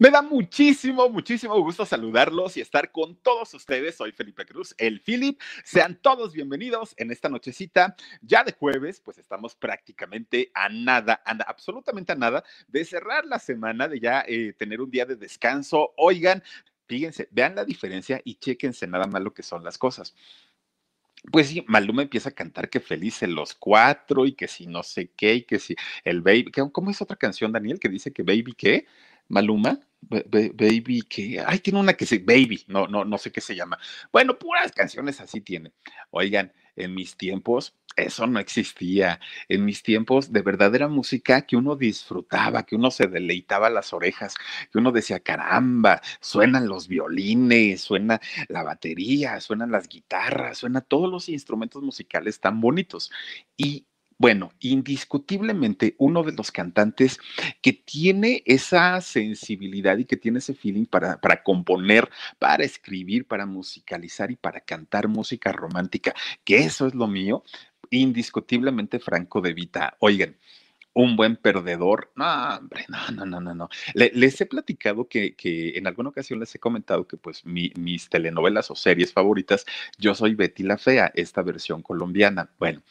Me da muchísimo, muchísimo gusto saludarlos y estar con todos ustedes. Soy Felipe Cruz, el Philip. Sean todos bienvenidos en esta nochecita. Ya de jueves, pues estamos prácticamente a nada, a, absolutamente a nada de cerrar la semana, de ya eh, tener un día de descanso. Oigan, fíjense, vean la diferencia y chéquense nada más lo que son las cosas. Pues sí, Maluma empieza a cantar que feliz en los cuatro y que si no sé qué y que si el baby, ¿cómo es otra canción, Daniel, que dice que baby qué? Maluma, baby, que, ay, tiene una que se, baby, no, no, no sé qué se llama. Bueno, puras canciones así tiene. Oigan, en mis tiempos eso no existía. En mis tiempos de verdadera música que uno disfrutaba, que uno se deleitaba las orejas, que uno decía, caramba, suenan los violines, suena la batería, suenan las guitarras, suenan todos los instrumentos musicales tan bonitos. Y bueno, indiscutiblemente uno de los cantantes que tiene esa sensibilidad y que tiene ese feeling para, para, componer, para escribir, para musicalizar y para cantar música romántica, que eso es lo mío, indiscutiblemente Franco de Vita. Oigan, un buen perdedor. No, hombre, no, no, no, no, no. les he platicado que, que, en alguna ocasión les he comentado que pues mis telenovelas o series favoritas, yo soy Betty la Fea, esta versión colombiana. Bueno,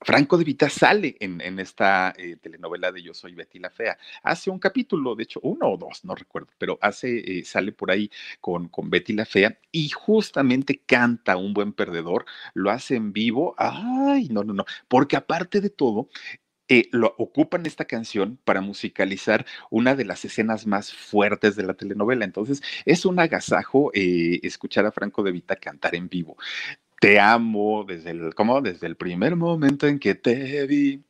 Franco de Vita sale en, esta eh, telenovela de Yo soy Betty la Fea. Hace un capítulo, de hecho, uno o dos, no recuerdo, pero hace, eh, sale por ahí con, con Betty la Fea y justamente canta un buen perdedor, lo hace en vivo. Ay, no, no, no, porque aparte de todo, eh, lo ocupan esta canción para musicalizar una de las escenas más fuertes de la telenovela. Entonces, es un agasajo escuchar a Franco de Vita cantar en vivo te amo desde el, ¿cómo? Desde el primer momento en que te vi.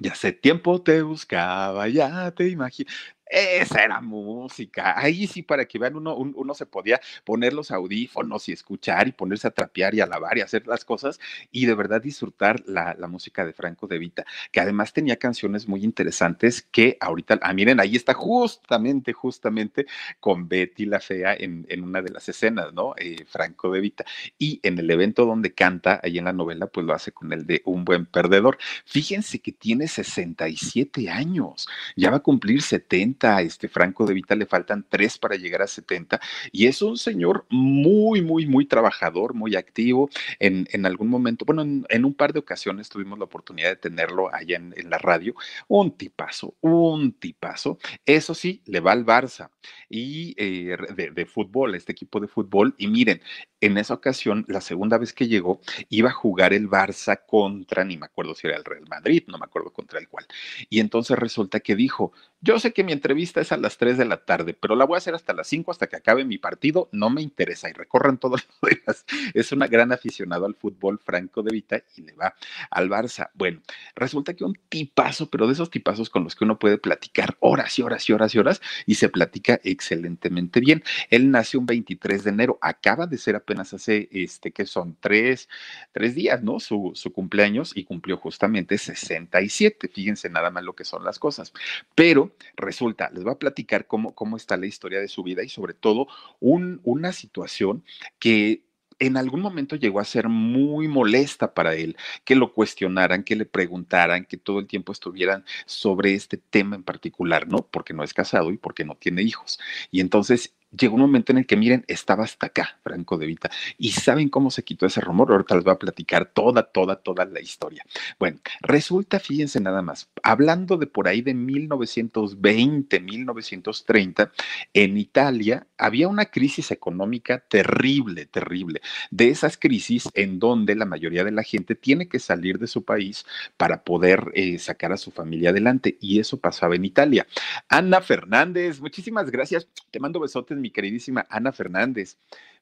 Ya hace tiempo te buscaba, ya te imagino. Esa era música. Ahí sí, para que vean, uno, uno se podía poner los audífonos y escuchar y ponerse a trapear y a lavar y hacer las cosas y de verdad disfrutar la, música de Franco de Vita, que además tenía canciones muy interesantes que ahorita, ah, miren, ahí está justamente, justamente con Betty la Fea en, una de las escenas, ¿no? Eh, Franco de Vita. Y en el evento donde canta, ahí en la novela, pues lo hace con el de Un buen perdedor. Fíjense que tiene 67 años, ya va a cumplir 70 a este Franco de Vita le faltan tres para llegar a 70 y es un señor muy, muy, muy trabajador, muy activo. En, en algún momento, bueno, en, un par de ocasiones tuvimos la oportunidad de tenerlo allá en, la radio. Un tipazo, un tipazo. Eso sí, le va al Barça y eh, de, de fútbol, este equipo de fútbol. Y miren, en esa ocasión, la segunda vez que llegó, iba a jugar el Barça contra, ni me acuerdo si era el Real Madrid, no me acuerdo contra el cual. Y entonces resulta que dijo, yo sé que mi entrevista es a las 3 de la tarde, pero la voy a hacer hasta las 5, hasta que acabe mi partido, no me interesa. Y recorran todos los días. Es una gran aficionado al fútbol Franco de Vita y le va al Barça. Bueno, resulta que un tipazo, pero de esos tipazos con los que uno puede platicar horas y horas y horas y horas y se platica excelentemente bien. Él nació un 23 de enero, acaba de ser apenas hace, este, que son tres, tres días, ¿no? Su, su cumpleaños y cumplió justamente 67. Fíjense nada más lo que son las cosas. Pero resulta, les voy a platicar cómo, cómo está la historia de su vida y sobre todo una situación que en algún momento llegó a ser muy molesta para él, que lo cuestionaran, que le preguntaran, que todo el tiempo estuvieran sobre este tema en particular, ¿no? Porque no es casado y porque no tiene hijos. Y entonces llegó un momento en el que, miren, estaba hasta acá, Franco de Vita. ¿Y saben cómo se quitó ese rumor? Ahorita les voy a platicar toda, toda, toda la historia. Bueno, resulta, fíjense nada más, hablando de por ahí de 1920, 1930, en Italia había una crisis económica terrible, terrible. De esas crisis en donde la mayoría de la gente tiene que salir de su país para poder eh, sacar a su familia adelante. Y eso pasaba en Italia. Ana Fernández, muchísimas gracias. Te mando besotes mi queridísima Ana Fernández.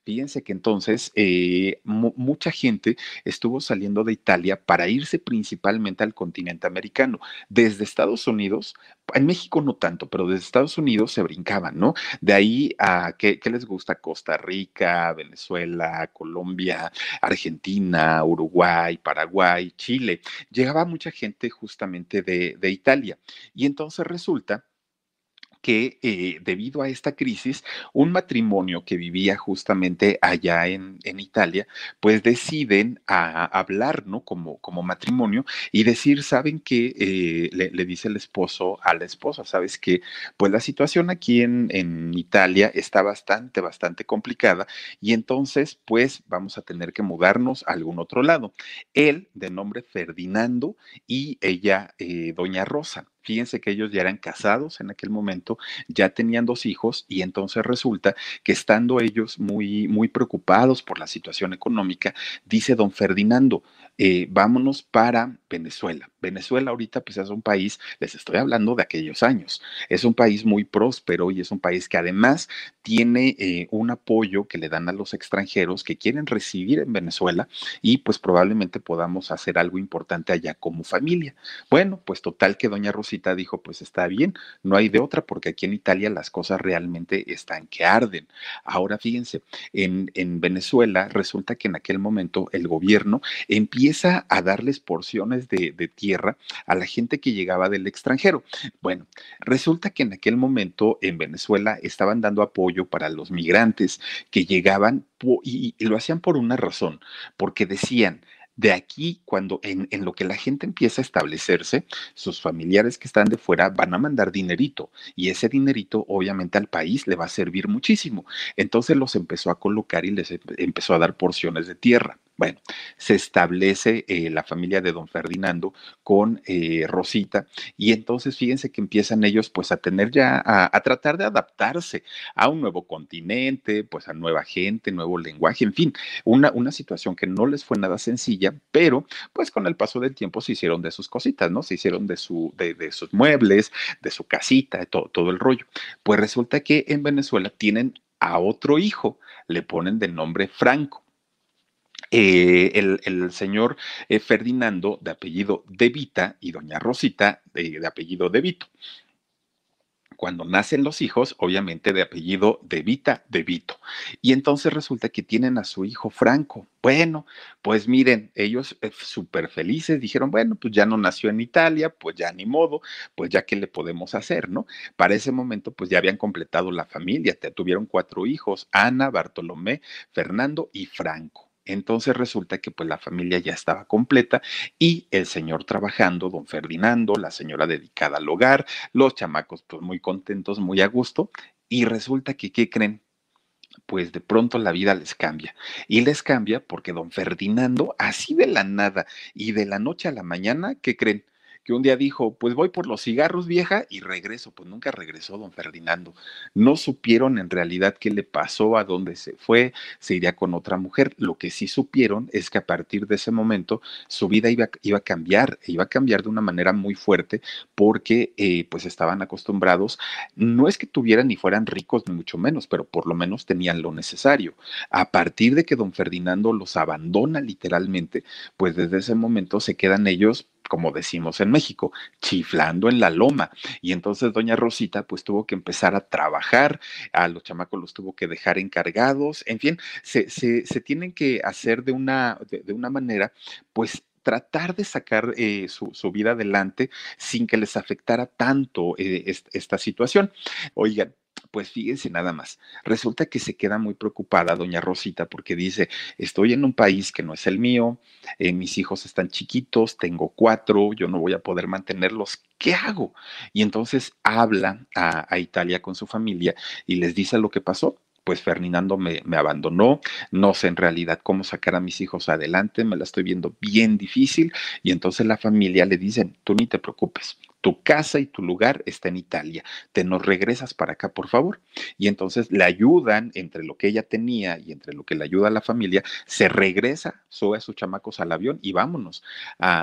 Fíjense que entonces eh, mucha gente estuvo saliendo de Italia para irse principalmente al continente americano. Desde Estados Unidos, en México no tanto, pero desde Estados Unidos se brincaban, ¿no? De ahí a, ¿qué, les gusta? Costa Rica, Venezuela, Colombia, Argentina, Uruguay, Paraguay, Chile. Llegaba mucha gente justamente de, de Italia. Y entonces resulta que eh, debido a esta crisis, un matrimonio que vivía justamente allá en, Italia, pues deciden a, hablar, ¿no? Como, como matrimonio y decir, ¿saben qué? Eh, le, dice el esposo a la esposa, ¿sabes qué? Pues la situación aquí en, en Italia está bastante, bastante complicada y entonces, pues vamos a tener que mudarnos a algún otro lado. Él, de nombre Ferdinando, y ella, eh, Doña Rosa. Fíjense que ellos ya eran casados en aquel momento, ya tenían dos hijos y entonces resulta que estando ellos muy, muy preocupados por la situación económica, dice don Ferdinando, eh, vámonos para Venezuela. Venezuela ahorita pues es un país, les estoy hablando de aquellos años, es un país muy próspero y es un país que además tiene eh, un apoyo que le dan a los extranjeros que quieren recibir en Venezuela y pues probablemente podamos hacer algo importante allá como familia. Bueno, pues total que doña Rosita dijo pues está bien, no hay de otra porque aquí en Italia las cosas realmente están que arden. Ahora fíjense, en, en Venezuela resulta que en aquel momento el gobierno empieza a darles porciones de, tierra a la gente que llegaba del extranjero. Bueno, resulta que en aquel momento en Venezuela estaban dando apoyo para los migrantes que llegaban y, lo hacían por una razón, porque decían, de aquí, cuando en, en, lo que la gente empieza a establecerse, sus familiares que están de fuera van a mandar dinerito y ese dinerito obviamente al país le va a servir muchísimo. Entonces los empezó a colocar y les empezó a dar porciones de tierra. Bueno, se establece eh, la familia de don Ferdinando con eh, Rosita y entonces fíjense que empiezan ellos pues a tener ya, a, tratar de adaptarse a un nuevo continente, pues a nueva gente, nuevo lenguaje, en fin, una, una situación que no les fue nada sencilla, pero pues con el paso del tiempo se hicieron de sus cositas, ¿no? Se hicieron de, su, de, de sus muebles, de su casita, de todo, todo el rollo. Pues resulta que en Venezuela tienen a otro hijo, le ponen de nombre Franco. Eh, el, señor eh, Ferdinando, de apellido De Vita, y doña Rosita, de, apellido De Vito. Cuando nacen los hijos, obviamente de apellido De Vita, De Vito. Y entonces resulta que tienen a su hijo Franco. Bueno, pues miren, ellos eh, súper felices dijeron, bueno, pues ya no nació en Italia, pues ya ni modo, pues ya qué le podemos hacer, ¿no? Para ese momento, pues ya habían completado la familia, tuvieron cuatro hijos, Ana, Bartolomé, Fernando y Franco. Entonces resulta que pues la familia ya estaba completa y el señor trabajando, don Ferdinando, la señora dedicada al hogar, los chamacos pues muy contentos, muy a gusto y resulta que, ¿qué creen? Pues de pronto la vida les cambia. Y les cambia porque don Ferdinando, así de la nada y de la noche a la mañana, ¿qué creen? Que un día dijo, pues voy por los cigarros vieja y regreso. Pues nunca regresó don Ferdinando. No supieron en realidad qué le pasó, a dónde se fue, se iría con otra mujer. Lo que sí supieron es que a partir de ese momento su vida iba, iba a cambiar, iba a cambiar de una manera muy fuerte porque eh, pues estaban acostumbrados, no es que tuvieran ni fueran ricos ni mucho menos, pero por lo menos tenían lo necesario. A partir de que don Ferdinando los abandona literalmente, pues desde ese momento se quedan ellos como decimos en México, chiflando en la loma. Y entonces doña Rosita pues tuvo que empezar a trabajar, a los chamacos los tuvo que dejar encargados, en fin, se, se, tienen que hacer de una, de, una manera pues tratar de sacar eh, su, vida adelante sin que les afectara tanto eh, esta situación. Oigan, pues fíjense nada más. Resulta que se queda muy preocupada doña Rosita porque dice, estoy en un país que no es el mío, eh, mis hijos están chiquitos, tengo cuatro, yo no voy a poder mantenerlos, ¿qué hago? Y entonces habla a, Italia con su familia y les dice lo que pasó pues Ferdinando me, abandonó, no sé en realidad cómo sacar a mis hijos adelante, me la estoy viendo bien difícil y entonces la familia le dicen, tú ni te preocupes, tu casa y tu lugar está en Italia, te nos regresas para acá, por favor. Y entonces le ayudan entre lo que ella tenía y entre lo que le ayuda a la familia, se regresa, sube a sus chamacos al avión y vámonos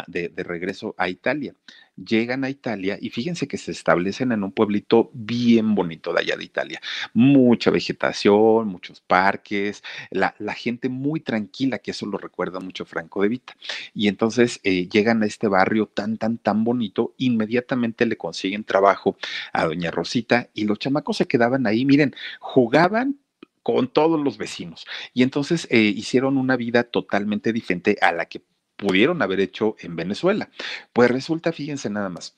de, de regreso a Italia. Llegan a Italia y fíjense que se establecen en un pueblito bien bonito de allá de Italia. Mucha vegetación, muchos parques, la, gente muy tranquila, que eso lo recuerda mucho Franco de Vita. Y entonces eh, llegan a este barrio tan, tan, tan bonito, inmediatamente le consiguen trabajo a doña Rosita y los chamacos se quedaban ahí, miren, jugaban con todos los vecinos. Y entonces eh, hicieron una vida totalmente diferente a la que pudieron haber hecho en Venezuela. Pues resulta, fíjense nada más,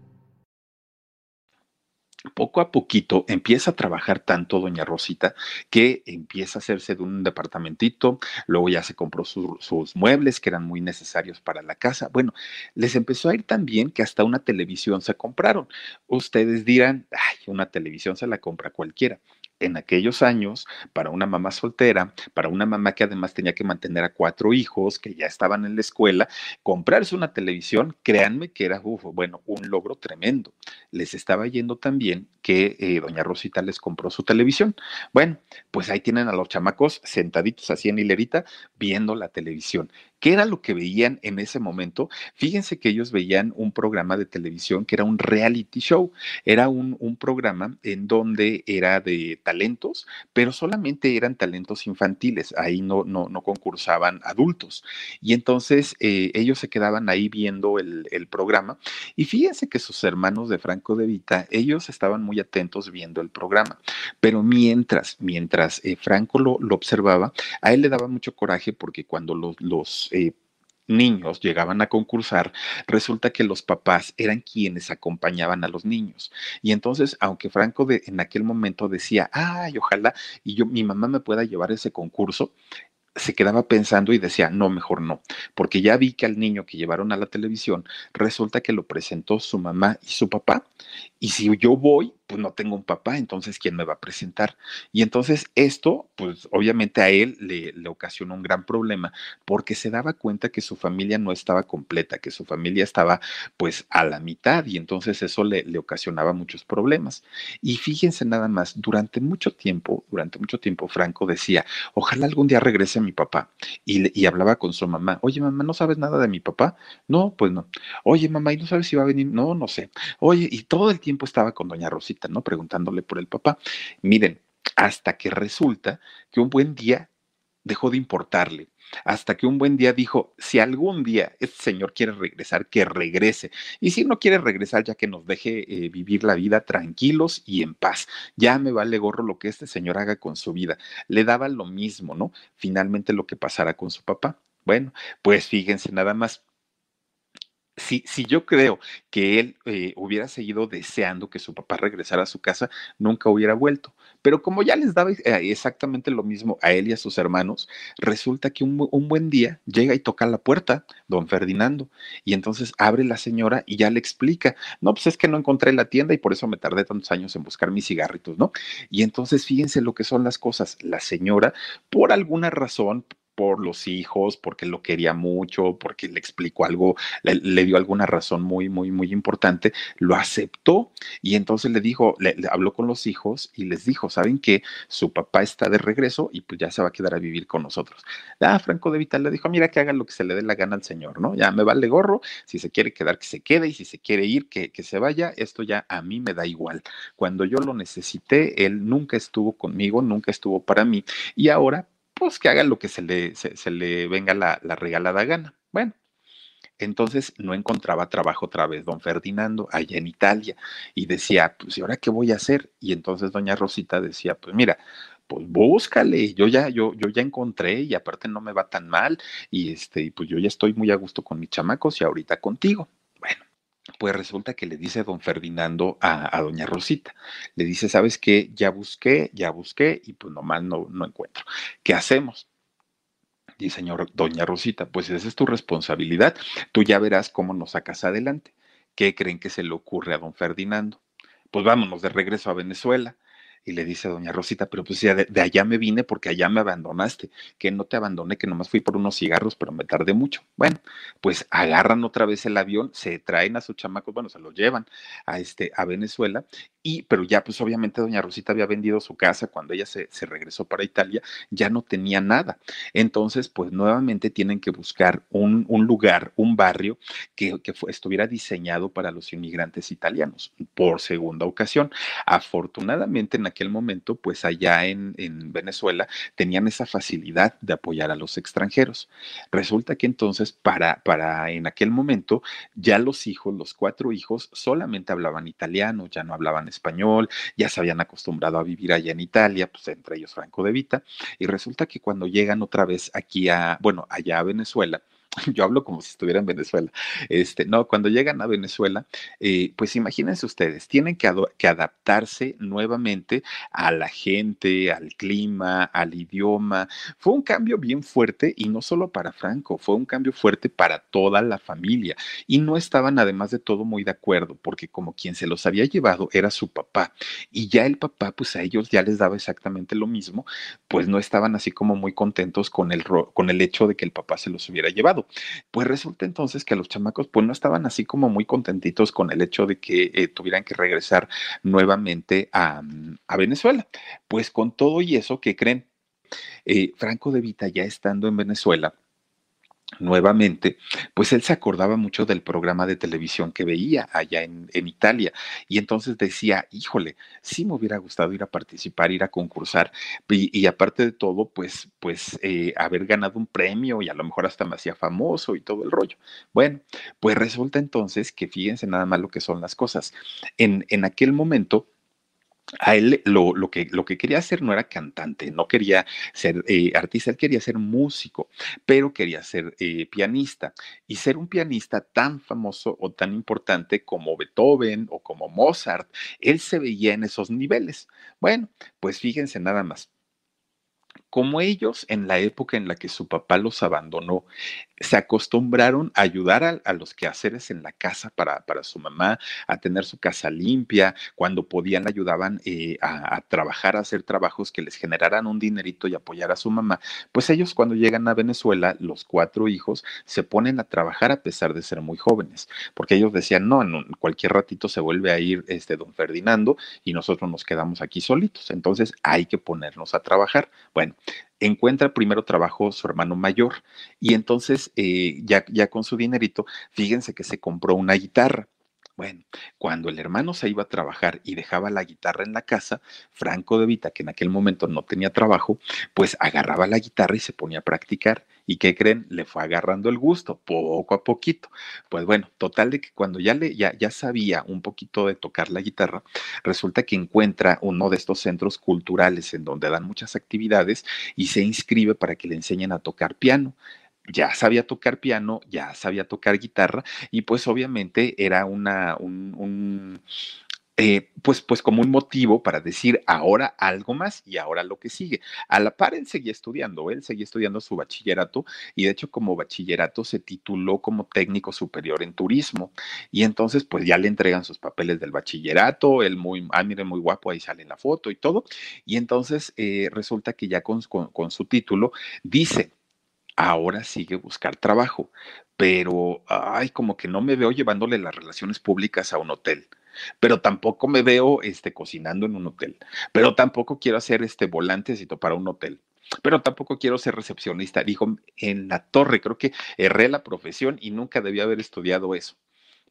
poco a poquito empieza a trabajar tanto doña Rosita que empieza a hacerse de un departamentito, luego ya se compró sus muebles que eran muy necesarios para la casa. Bueno, les empezó a ir tan bien que hasta una televisión se compraron. Ustedes dirán, ay, una televisión se la compra cualquiera en aquellos años, para una mamá soltera, para una mamá que además tenía que mantener a cuatro hijos que ya estaban en la escuela, comprarse una televisión, créanme que era, bueno, un logro tremendo. Les estaba yendo también que eh, doña Rosita les compró su televisión. Bueno, pues ahí tienen a los chamacos sentaditos así en hilerita viendo la televisión. ¿Qué era lo que veían en ese momento? Fíjense que ellos veían un programa de televisión que era un reality show. Era un, programa en donde era de talentos, pero solamente eran talentos infantiles. Ahí no, no, no concursaban adultos. Y entonces eh, ellos se quedaban ahí viendo el, el programa. Y fíjense que sus hermanos de Franco de Vita, ellos estaban muy atentos viendo el programa. Pero mientras, mientras eh, Franco lo, lo, observaba, a él le daba mucho coraje porque cuando los, los eh, niños llegaban a concursar, resulta que los papás eran quienes acompañaban a los niños. Y entonces, aunque Franco de, en aquel momento decía, ay, ojalá y yo, mi mamá me pueda llevar ese concurso, se quedaba pensando y decía, no, mejor no, porque ya vi que al niño que llevaron a la televisión resulta que lo presentó su mamá y su papá. Y si yo voy, pues no tengo un papá, entonces ¿quién me va a presentar? Y entonces esto, pues obviamente a él le, le, ocasionó un gran problema porque se daba cuenta que su familia no estaba completa, que su familia estaba pues a la mitad y entonces eso le, le ocasionaba muchos problemas. Y fíjense nada más, durante mucho tiempo, durante mucho tiempo Franco decía, ojalá algún día regrese mi papá y, y hablaba con su mamá, oye mamá, ¿no sabes nada de mi papá? No, pues no. Oye mamá, ¿y no sabes si va a venir? No, no sé. Oye, y todo el tiempo estaba con doña Rosita ¿no? Preguntándole por el papá. Miren, hasta que resulta que un buen día dejó de importarle. Hasta que un buen día dijo, si algún día este señor quiere regresar, que regrese. Y si no quiere regresar, ya que nos deje eh, vivir la vida tranquilos y en paz. Ya me vale gorro lo que este señor haga con su vida. Le daba lo mismo, ¿no? Finalmente lo que pasara con su papá. Bueno, pues fíjense nada más si, si, yo creo que él eh, hubiera seguido deseando que su papá regresara a su casa, nunca hubiera vuelto. Pero como ya les daba eh, exactamente lo mismo a él y a sus hermanos, resulta que un, un, buen día llega y toca la puerta, don Ferdinando, y entonces abre la señora y ya le explica, no, pues es que no encontré la tienda y por eso me tardé tantos años en buscar mis cigarritos, ¿no? Y entonces fíjense lo que son las cosas. La señora, por alguna razón, por los hijos, porque lo quería mucho, porque le explicó algo, le, dio alguna razón muy, muy, muy importante, lo aceptó y entonces le dijo, le, habló con los hijos y les dijo, ¿saben que Su papá está de regreso y pues ya se va a quedar a vivir con nosotros. Ah, Franco de Vital le dijo, mira que haga lo que se le dé la gana al señor, ¿no? Ya me vale gorro, si se quiere quedar, que se quede y si se quiere ir, que, que se vaya, esto ya a mí me da igual. Cuando yo lo necesité, él nunca estuvo conmigo, nunca estuvo para mí y ahora pues que haga lo que se le, se, le venga la, la, regalada gana. Bueno, entonces no encontraba trabajo otra vez don Ferdinando allá en Italia y decía, pues ¿y ahora qué voy a hacer? Y entonces doña Rosita decía, pues mira, pues búscale, yo ya, yo, yo ya encontré y aparte no me va tan mal y este, pues yo ya estoy muy a gusto con mis chamacos y ahorita contigo. Pues resulta que le dice don Ferdinando a, doña Rosita, le dice, ¿sabes qué? Ya busqué, ya busqué y pues nomás no, no encuentro. ¿Qué hacemos? Dice, señor, doña Rosita, pues esa es tu responsabilidad, tú ya verás cómo nos sacas adelante. ¿qué creen que se le ocurre a don Ferdinando? Pues vámonos de regreso a Venezuela. Y le dice a doña Rosita, pero pues ya de, allá me vine porque allá me abandonaste, que no te abandoné, que nomás fui por unos cigarros, pero me tardé mucho. Bueno, pues agarran otra vez el avión, se traen a sus chamacos, bueno, se lo llevan a, este, a Venezuela y, pero ya, pues obviamente doña Rosita había vendido su casa cuando ella se, regresó para Italia, ya no tenía nada. Entonces, pues nuevamente tienen que buscar un, un lugar, un barrio que, que estuviera diseñado para los inmigrantes italianos por segunda ocasión. Afortunadamente, en aquel momento, pues allá en, en Venezuela tenían esa facilidad de apoyar a los extranjeros. Resulta que entonces, para, para en aquel momento, ya los hijos, los cuatro hijos, solamente hablaban italiano, ya no hablaban español, ya se habían acostumbrado a vivir allá en Italia, pues entre ellos Franco de Vita, y resulta que cuando llegan otra vez aquí a, bueno, allá a Venezuela, yo hablo como si estuviera en Venezuela. Este, no, cuando llegan a Venezuela, eh, pues imagínense ustedes, tienen que, que, adaptarse nuevamente a la gente, al clima, al idioma. Fue un cambio bien fuerte y no solo para Franco, fue un cambio fuerte para toda la familia. Y no estaban además de todo muy de acuerdo, porque como quien se los había llevado era su papá. Y ya el papá, pues a ellos ya les daba exactamente lo mismo, pues no estaban así como muy contentos con el, con el hecho de que el papá se los hubiera llevado. Pues resulta entonces que los chamacos pues no estaban así como muy contentitos con el hecho de que eh, tuvieran que regresar nuevamente a, a, Venezuela. Pues con todo y eso, ¿qué creen? Eh, Franco de Vita ya estando en Venezuela, nuevamente, pues él se acordaba mucho del programa de televisión que veía allá en, en, Italia y entonces decía, híjole, sí me hubiera gustado ir a participar, ir a concursar y, y aparte de todo, pues, pues eh, haber ganado un premio y a lo mejor hasta me hacía famoso y todo el rollo. Bueno, pues resulta entonces que fíjense nada más lo que son las cosas. En, en aquel momento, a él lo, lo, que, lo que quería hacer no era cantante, no quería ser eh, artista, él quería ser músico, pero quería ser eh, pianista. Y ser un pianista tan famoso o tan importante como Beethoven o como Mozart, él se veía en esos niveles. Bueno, pues fíjense nada más como ellos en la época en la que su papá los abandonó, se acostumbraron a ayudar a, los quehaceres en la casa para, para, su mamá, a tener su casa limpia, cuando podían ayudaban eh, a, trabajar, a hacer trabajos que les generaran un dinerito y apoyar a su mamá, pues ellos cuando llegan a Venezuela, los cuatro hijos, se ponen a trabajar a pesar de ser muy jóvenes, porque ellos decían, no, en cualquier ratito se vuelve a ir este don Ferdinando y nosotros nos quedamos aquí solitos, entonces hay que ponernos a trabajar. Bueno, encuentra primero trabajo su hermano mayor y entonces eh, ya, ya con su dinerito, fíjense que se compró una guitarra. Bueno, cuando el hermano se iba a trabajar y dejaba la guitarra en la casa, Franco de Vita, que en aquel momento no tenía trabajo, pues agarraba la guitarra y se ponía a practicar. ¿Y qué creen? Le fue agarrando el gusto, poco a poquito. Pues bueno, total de que cuando ya, le, ya, ya sabía un poquito de tocar la guitarra, resulta que encuentra uno de estos centros culturales en donde dan muchas actividades y se inscribe para que le enseñen a tocar piano ya sabía tocar piano, ya sabía tocar guitarra y pues obviamente era una, un, un eh, pues, pues como un motivo para decir ahora algo más y ahora lo que sigue. A la par él seguía estudiando, él seguía estudiando su bachillerato y de hecho como bachillerato se tituló como técnico superior en turismo y entonces pues ya le entregan sus papeles del bachillerato, él muy, ah, mire, muy guapo, ahí sale la foto y todo y entonces eh, resulta que ya con, con su título dice, ahora sigue buscar trabajo, pero, ay, como que no me veo llevándole las relaciones públicas a un hotel pero tampoco me veo este, cocinando en un hotel, pero tampoco quiero hacer este volantecito para un hotel. Pero tampoco quiero ser recepcionista. Dijo, en la torre, creo que erré la profesión y nunca debía haber estudiado eso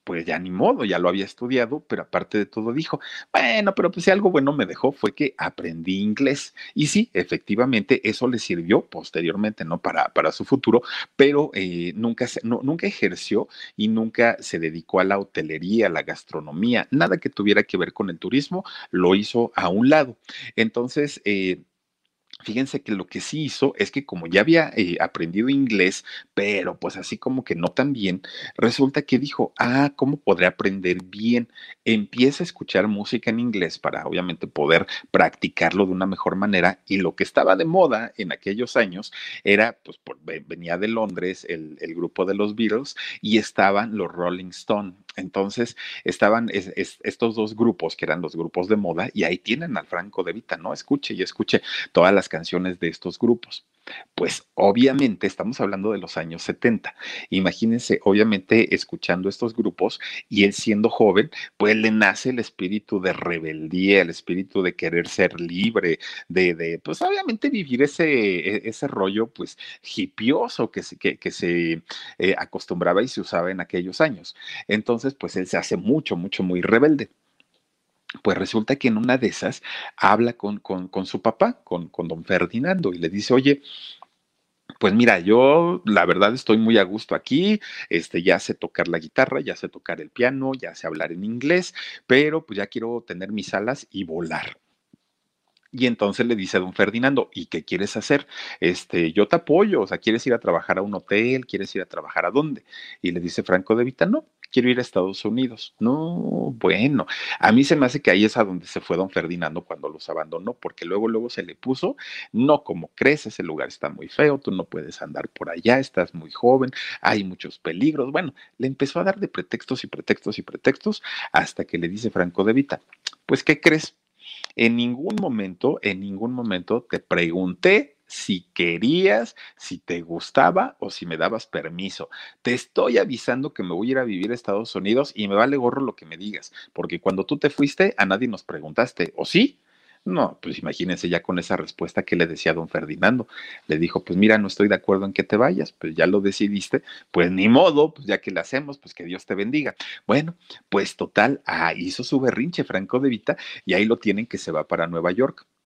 pues ya ni modo, ya lo había estudiado, pero aparte de todo dijo, bueno, pero pues si algo bueno me dejó fue que aprendí inglés. Y sí, efectivamente, eso le sirvió posteriormente, ¿no? Para, para su futuro, pero eh, nunca, no, nunca ejerció y nunca se dedicó a la hotelería, a la gastronomía, nada que tuviera que ver con el turismo, lo hizo a un lado. Entonces, eh, Fíjense que lo que sí hizo es que como ya había eh, aprendido inglés, pero pues así como que no tan bien, resulta que dijo, ah, ¿cómo podré aprender bien? Empieza a escuchar música en inglés para obviamente poder practicarlo de una mejor manera y lo que estaba de moda en aquellos años era, pues venía de Londres el, el, grupo de los Beatles y estaban los Rolling Stone Entonces estaban estos dos grupos, que eran los grupos de moda, y ahí tienen al Franco de Vita, ¿no? Escuche y escuche todas las canciones de estos grupos. Pues obviamente estamos hablando de los años 70. Imagínense, obviamente escuchando estos grupos y él siendo joven, pues le nace el espíritu de rebeldía, el espíritu de querer ser libre, de, de pues obviamente vivir ese, e, ese rollo pues hipioso que se, que, se eh, acostumbraba y se usaba en aquellos años. Entonces, pues él se hace mucho, mucho, muy rebelde. Pues resulta que en una de esas habla con, con, su papá, con, con don Ferdinando, y le dice, oye, pues mira, yo la verdad estoy muy a gusto aquí, este, ya sé tocar la guitarra, ya sé tocar el piano, ya sé hablar en inglés, pero pues ya quiero tener mis alas y volar. Y entonces le dice a don Ferdinando, ¿y qué quieres hacer? Este, yo te apoyo, o sea, ¿quieres ir a trabajar a un hotel? ¿Quieres ir a trabajar a dónde? Y le dice Franco de Vita, no, quiero ir a Estados Unidos. No, bueno, a mí se me hace que ahí es a donde se fue don Ferdinando cuando los abandonó, porque luego, luego se le puso, no, como crees, ese lugar está muy feo, tú no puedes andar por allá, estás muy joven, hay muchos peligros. Bueno, le empezó a dar de pretextos y pretextos y pretextos hasta que le dice Franco de Vita, pues, ¿qué crees? En ningún momento, en ningún momento te pregunté si querías, si te gustaba o si me dabas permiso. Te estoy avisando que me voy a ir a vivir a Estados Unidos y me vale gorro lo que me digas, porque cuando tú te fuiste a nadie nos preguntaste, ¿o sí? No, pues imagínense ya con esa respuesta que le decía don Ferdinando. Le dijo, pues mira, no estoy de acuerdo en que te vayas, pues ya lo decidiste, pues ni modo, pues ya que lo hacemos, pues que Dios te bendiga. Bueno, pues total, ah, hizo su berrinche Franco de Vita y ahí lo tienen que se va para Nueva York.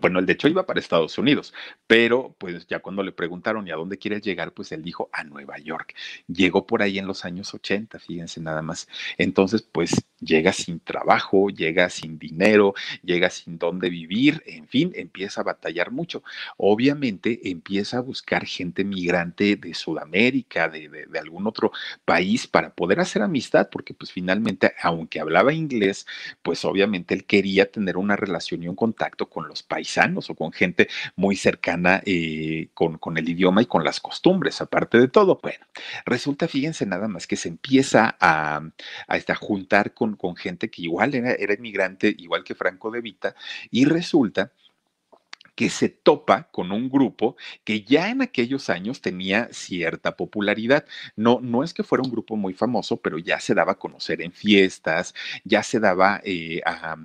bueno, el de hecho iba para Estados Unidos, pero pues ya cuando le preguntaron y a dónde quieres llegar, pues él dijo a Nueva York. Llegó por ahí en los años 80, fíjense nada más. Entonces, pues llega sin trabajo, llega sin dinero, llega sin dónde vivir, en fin, empieza a batallar mucho. Obviamente empieza a buscar gente migrante de Sudamérica, de, de algún otro país para poder hacer amistad, porque pues finalmente, aunque hablaba inglés, pues obviamente él quería tener una relación y un contacto con los paisanos o con gente muy cercana eh, con, con, el idioma y con las costumbres, aparte de todo. Bueno, resulta, fíjense nada más que se empieza a, a, este, juntar con, con, gente que igual era, era inmigrante, igual que Franco de Vita, y resulta que se topa con un grupo que ya en aquellos años tenía cierta popularidad. No, no es que fuera un grupo muy famoso, pero ya se daba a conocer en fiestas, ya se daba eh, a,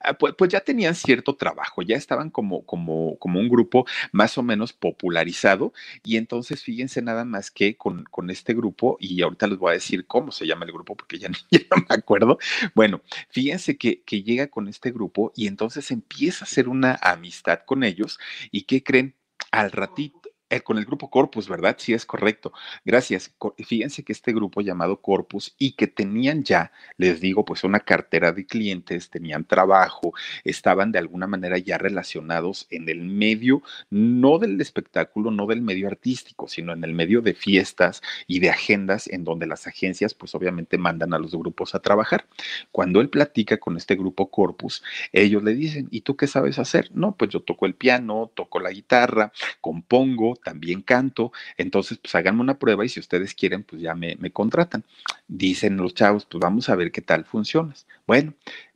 Ah, pues, pues, ya tenían cierto trabajo, ya estaban como, como, como un grupo más o menos popularizado y entonces fíjense nada más que con, con este grupo, y ahorita les voy a decir cómo se llama el grupo porque ya, no me acuerdo, bueno, fíjense que, que llega con este grupo y entonces empieza a hacer una amistad con ellos y ¿qué creen? Al ratito, eh, con el grupo Corpus, ¿verdad? Sí, es correcto. Gracias. Fíjense que este grupo llamado Corpus y que tenían ya, les digo, pues una cartera de clientes, tenían trabajo, estaban de alguna manera ya relacionados en el medio, no del espectáculo, no del medio artístico, sino en el medio de fiestas y de agendas en donde las agencias, pues obviamente mandan a los grupos a trabajar. Cuando él platica con este grupo Corpus, ellos le dicen, ¿y tú qué sabes hacer? No, pues yo toco el piano, toco la guitarra, compongo, también canto, entonces pues háganme una prueba y si ustedes quieren, pues ya me, me contratan. Dicen los chavos, pues vamos a ver qué tal funcionas. Bueno,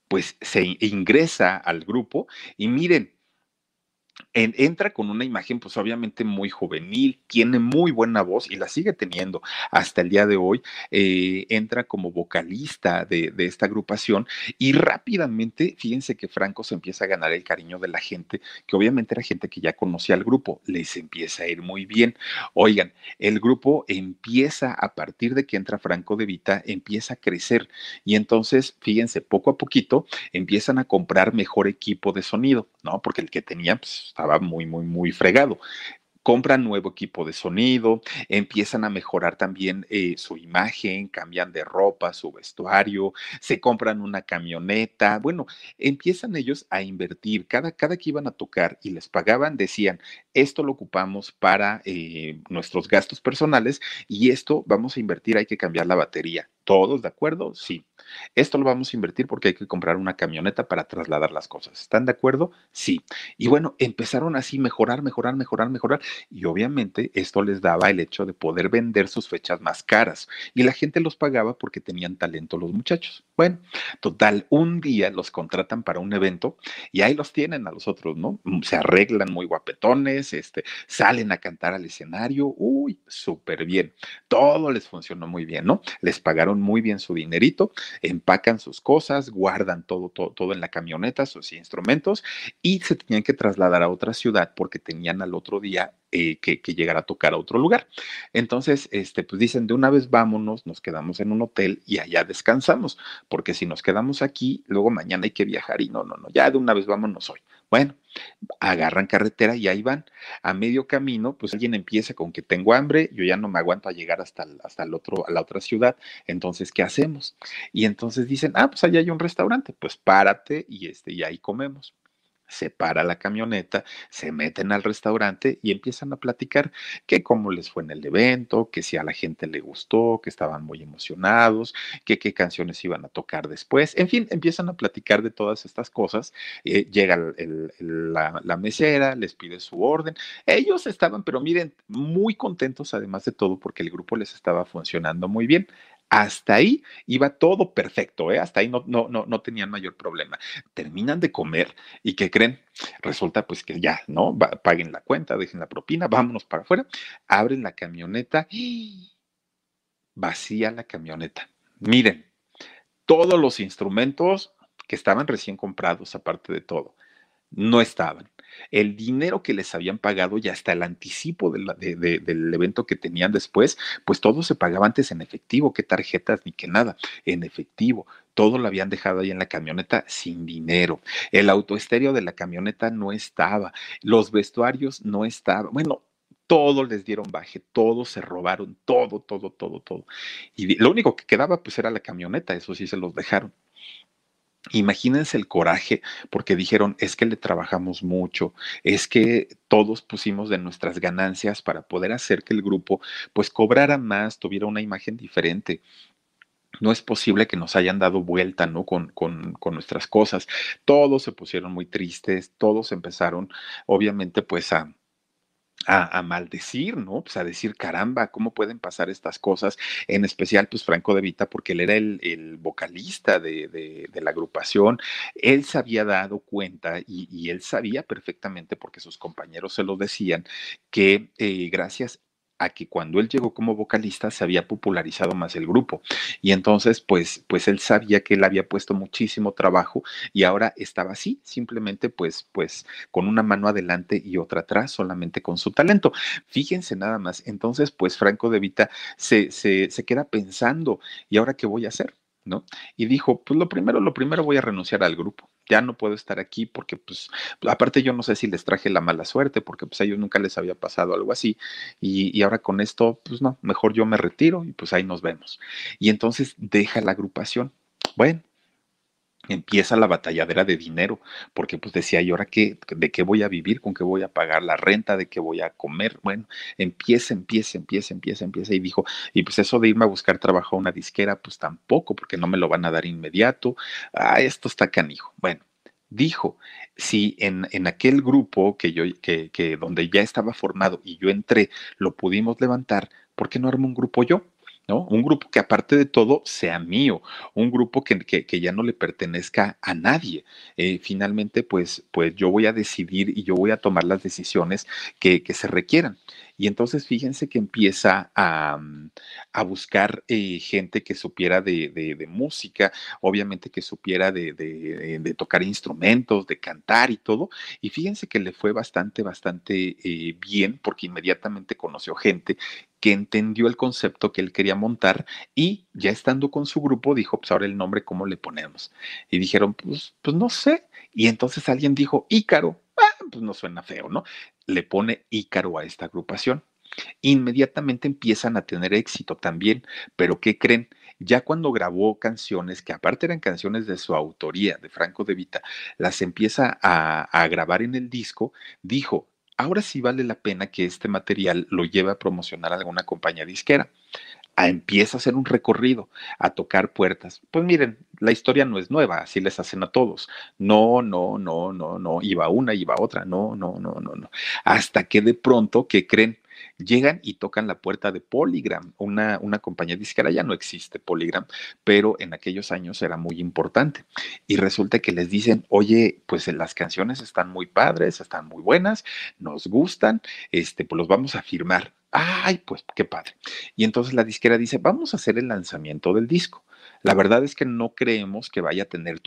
pues se ingresa al grupo y miren, entra con una imagen pues obviamente muy juvenil, tiene muy buena voz y la sigue teniendo hasta el día de hoy, eh, entra como vocalista de, de, esta agrupación y rápidamente, fíjense que Franco se empieza a ganar el cariño de la gente, que obviamente era gente que ya conocía al grupo, les empieza a ir muy bien. Oigan, el grupo empieza a partir de que entra Franco de Vita, empieza a crecer y entonces, fíjense, poco a poquito empiezan a comprar mejor equipo de sonido, ¿no? Porque el que tenía pues, estaba muy, muy, muy fregado. Compran nuevo equipo de sonido, empiezan a mejorar también eh, su imagen, cambian de ropa, su vestuario, se compran una camioneta, bueno, empiezan ellos a invertir, cada, cada que iban a tocar y les pagaban, decían, esto lo ocupamos para eh, nuestros gastos personales y esto vamos a invertir, hay que cambiar la batería. ¿Todos de acuerdo? Sí. Esto lo vamos a invertir porque hay que comprar una camioneta para trasladar las cosas. ¿Están de acuerdo? Sí. Y bueno, empezaron así mejorar, mejorar, mejorar, mejorar. Y obviamente esto les daba el hecho de poder vender sus fechas más caras. Y la gente los pagaba porque tenían talento los muchachos. Bueno, total, un día los contratan para un evento y ahí los tienen a los otros, ¿no? Mm, se arreglan muy guapetones, este, salen a cantar al escenario. Uy, súper bien. Todo les funcionó muy bien, ¿no? Les pagaron muy bien su dinerito empacan sus cosas, guardan todo, todo, todo en la camioneta, sus instrumentos, y se tenían que trasladar a otra ciudad porque tenían al otro día eh, que, que, llegar a tocar a otro lugar. Entonces, este, pues dicen, de una vez vámonos, nos quedamos en un hotel y allá descansamos, porque si nos quedamos aquí, luego mañana hay que viajar y no, no, no, ya de una vez vámonos hoy. Bueno, agarran carretera y ahí van. A medio camino, pues alguien empieza con que tengo hambre, yo ya no me aguanto a llegar hasta hasta el otro, a la otra ciudad, entonces, ¿qué hacemos? Y entonces dicen, ah, pues allá hay un restaurante, pues párate y, este, y ahí comemos se para la camioneta, se meten al restaurante y empiezan a platicar que cómo les fue en el evento, que si a la gente le gustó, que estaban muy emocionados, que qué canciones iban a tocar después. En fin, empiezan a platicar de todas estas cosas. Eh, llega la, la mesera, les pide su orden. Ellos estaban, pero miren, muy contentos además de todo porque el grupo les estaba funcionando muy bien. Hasta ahí iba todo perfecto, ¿eh? hasta ahí no, no, no, no tenían mayor problema. Terminan de comer y ¿qué creen? Resulta pues que ya, ¿no? paguen la cuenta, dejen la propina, vámonos para afuera, abren la camioneta y vacía la camioneta. Miren, todos los instrumentos que estaban recién comprados, aparte de todo, no estaban el dinero que les habían pagado y hasta el anticipo del evento que tenían después, pues todo se pagaba antes en efectivo, qué tarjetas ni qué nada, en efectivo. Todo lo habían dejado ahí en la camioneta sin dinero. El autoestéreo de la camioneta no estaba. Los vestuarios no estaban. Bueno, todo les dieron baje, todo se robaron, todo, todo, todo, todo. Y lo único que quedaba pues era la camioneta, eso sí se los dejaron. Imagínense el coraje porque dijeron, es que le trabajamos mucho, es que todos pusimos de nuestras ganancias para poder hacer que el grupo pues cobrara más, tuviera una imagen diferente no es posible que nos hayan dado vuelta, ¿no? Con, con, con, nuestras cosas. Todos se pusieron muy tristes, todos empezaron, obviamente, pues a, a, maldecir, ¿no? Pues a decir, caramba, ¿cómo pueden pasar estas cosas? En especial, pues Franco de Vita, porque él era el, vocalista de, la agrupación, él se había dado cuenta y, él sabía perfectamente, porque sus compañeros se lo decían, que eh, gracias a que cuando él llegó como vocalista se había popularizado más el grupo. Y entonces, pues, pues él sabía que él había puesto muchísimo trabajo y ahora estaba así, simplemente pues, pues con una mano adelante y otra atrás, solamente con su talento. Fíjense nada más. Entonces, pues Franco de Vita se, se, se queda pensando, ¿y ahora qué voy a hacer? ¿no? Y dijo, pues lo primero, lo primero voy a renunciar al grupo. Ya no puedo estar aquí porque, pues, aparte yo no sé si les traje la mala suerte porque, pues, a ellos nunca les había pasado algo así. Y, y ahora con esto, pues, no, mejor yo me retiro y pues ahí nos vemos. Y entonces deja la agrupación. Bueno, empieza la batalladera de dinero, porque pues decía, ¿y ahora qué? ¿De qué voy a vivir? ¿Con qué voy a pagar la renta? ¿De qué voy a comer? Bueno, empieza, empieza, empieza, empieza, empieza. Y dijo, y pues eso de irme a buscar trabajo a una disquera, pues tampoco, porque no me lo van a dar inmediato. Ah, esto está canijo. Bueno, dijo, si en, en aquel grupo que yo, que, que donde ya estaba formado y yo entré, lo pudimos levantar, ¿por qué no armo un grupo yo? Un grupo que aparte de todo sea mío, un grupo que, que, ya no le pertenezca a nadie. Eh, finalmente, pues, pues yo voy a decidir y yo voy a tomar las decisiones que, que se requieran. Y entonces fíjense que empieza a, mm, a buscar eh, gente que supiera de, de, música, obviamente que supiera de, de, tocar instrumentos, de cantar y todo. Y fíjense que le fue bastante, bastante eh, bien porque inmediatamente conoció gente que entendió el concepto que él quería montar y ya estando con su grupo dijo, pues ahora el nombre, ¿cómo le ponemos? Y dijeron, pues, pues no sé. Y entonces alguien dijo, Ícaro. Pues no suena feo, ¿no? Le pone Ícaro a esta agrupación. Inmediatamente empiezan a tener éxito también, pero ¿qué creen? Ya cuando grabó canciones, que aparte eran canciones de su autoría, de Franco de Vita, las empieza a, a grabar en el disco, dijo, ahora sí vale la pena que este material lo lleve a promocionar a alguna compañía disquera. Empieza a hacer un recorrido, a tocar puertas. Pues miren, la historia no es nueva, así les hacen a todos. No, no, no, no, no, iba una, iba otra, no, no, no, no, no. Hasta que de pronto, ¿qué creen? llegan y tocan la puerta de Polygram, una, una compañía disquera, ya no existe Polygram, pero en aquellos años era muy importante. Y resulta que les dicen, oye, pues las canciones están muy padres, están muy buenas, nos gustan, este, pues los vamos a firmar. Ay, pues qué padre. Y entonces la disquera dice, vamos a hacer el lanzamiento del disco. La verdad es que no creemos que vaya a tener,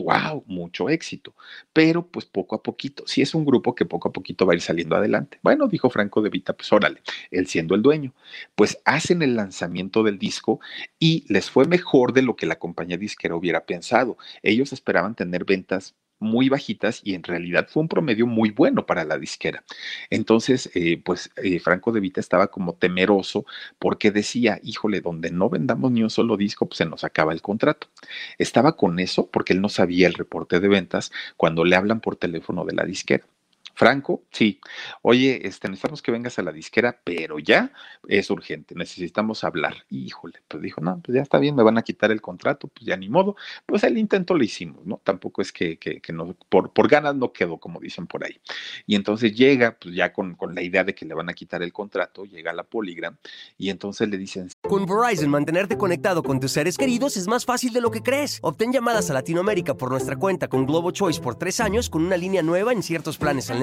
mucho éxito, pero pues poco a poquito, si es un grupo que poco a poquito va a ir saliendo adelante. Bueno, dijo Franco de Vita, pues órale, él siendo el dueño, pues hacen el lanzamiento del disco y les fue mejor de lo que la compañía disquera hubiera pensado. Ellos esperaban tener ventas muy bajitas y en realidad fue un promedio muy bueno para la disquera. Entonces, eh, pues eh, Franco de Vita estaba como temeroso porque decía, híjole, donde no vendamos ni un solo disco, pues se nos acaba el contrato. Estaba con eso porque él no sabía el reporte de ventas cuando le hablan por teléfono de la disquera. Franco, sí. Oye, este, necesitamos que vengas a la disquera, pero ya es urgente, necesitamos hablar. Híjole, pues dijo, no, pues ya está bien, me van a quitar el contrato, pues ya ni modo. Pues el intento lo hicimos, ¿no? Tampoco es que, que, no, por, por ganas no quedó, como dicen por ahí. Y entonces llega, pues ya con, con la idea de que le van a quitar el contrato, llega la Polygram y entonces le dicen... Con Verizon, mantenerte conectado con tus seres queridos es más fácil de lo que crees. Obtén llamadas a Latinoamérica por nuestra cuenta con Globo Choice por tres años con una línea nueva en ciertos planes al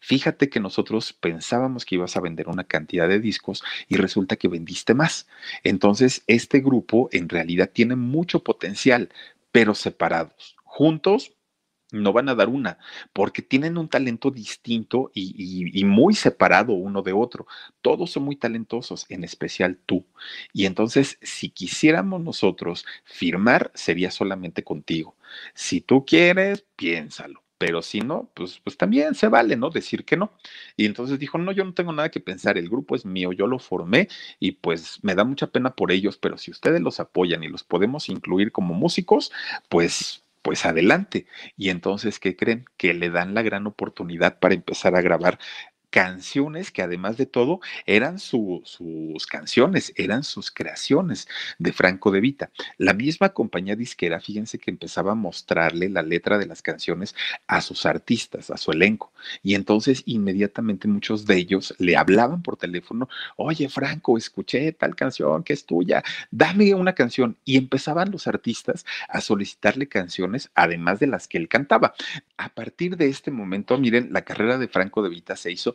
fíjate que nosotros pensábamos que ibas a vender una cantidad de discos y resulta que vendiste más. Entonces, este grupo en realidad tiene mucho potencial, pero separados. Juntos, no van a dar una, porque tienen un talento distinto y, muy separado uno de otro. Todos son muy talentosos, en especial tú. Y entonces, si quisiéramos nosotros firmar, sería solamente contigo. Si tú quieres, piénsalo pero si no, pues, pues también se vale, ¿no? Decir que no. Y entonces dijo, no, yo no tengo nada que pensar, el grupo es mío, yo lo formé y pues me da mucha pena por ellos, pero si ustedes los apoyan y los podemos incluir como músicos, pues pues adelante. Y entonces, ¿qué creen? Que le dan la gran oportunidad para empezar a grabar canciones que además de todo eran sus canciones, eran sus creaciones de Franco de Vita. La misma compañía disquera, fíjense que empezaba a mostrarle la letra de las canciones a sus artistas, a su elenco. Y entonces inmediatamente muchos de ellos le hablaban por teléfono, oye Franco, escuché tal canción que es tuya, dame una canción. Y empezaban los artistas a solicitarle canciones, además de las que él cantaba. A partir de este momento, miren, la carrera de Franco de Vita se hizo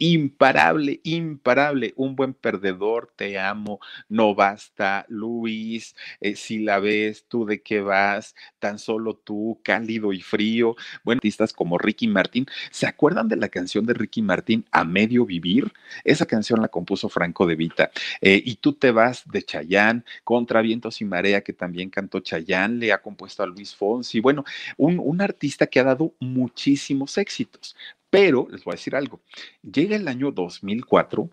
imparable, imparable, un buen perdedor, te amo, no basta, Luis, eh, si la ves, tú de qué vas, tan solo tú, cálido y frío. Bueno, artistas como Ricky Martin, ¿se acuerdan de la canción de Ricky Martin, A Medio Vivir? Esa canción la compuso Franco de Vita. Eh, y tú te vas de Chayán, Contra Vientos y Marea, que también cantó Chayán, le ha compuesto a Luis Fonsi. Bueno, un, un artista que ha dado muchísimos éxitos. Pero les voy a decir algo, llega el año 2004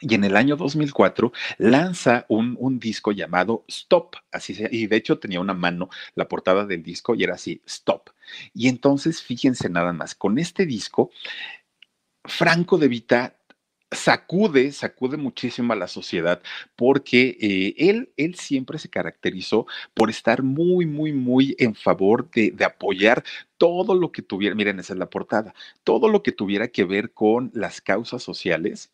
y en el año 2004 lanza un, un, disco llamado Stop, así se, y de hecho tenía una mano la portada del disco y era así, Stop. Y entonces fíjense nada más, con este disco, Franco de Vita sacude, sacude muchísimo a la sociedad porque eh, él, él siempre se caracterizó por estar muy, muy, muy en favor de, apoyar todo lo que tuviera, miren, esa es la portada, todo lo que tuviera que ver con las causas sociales,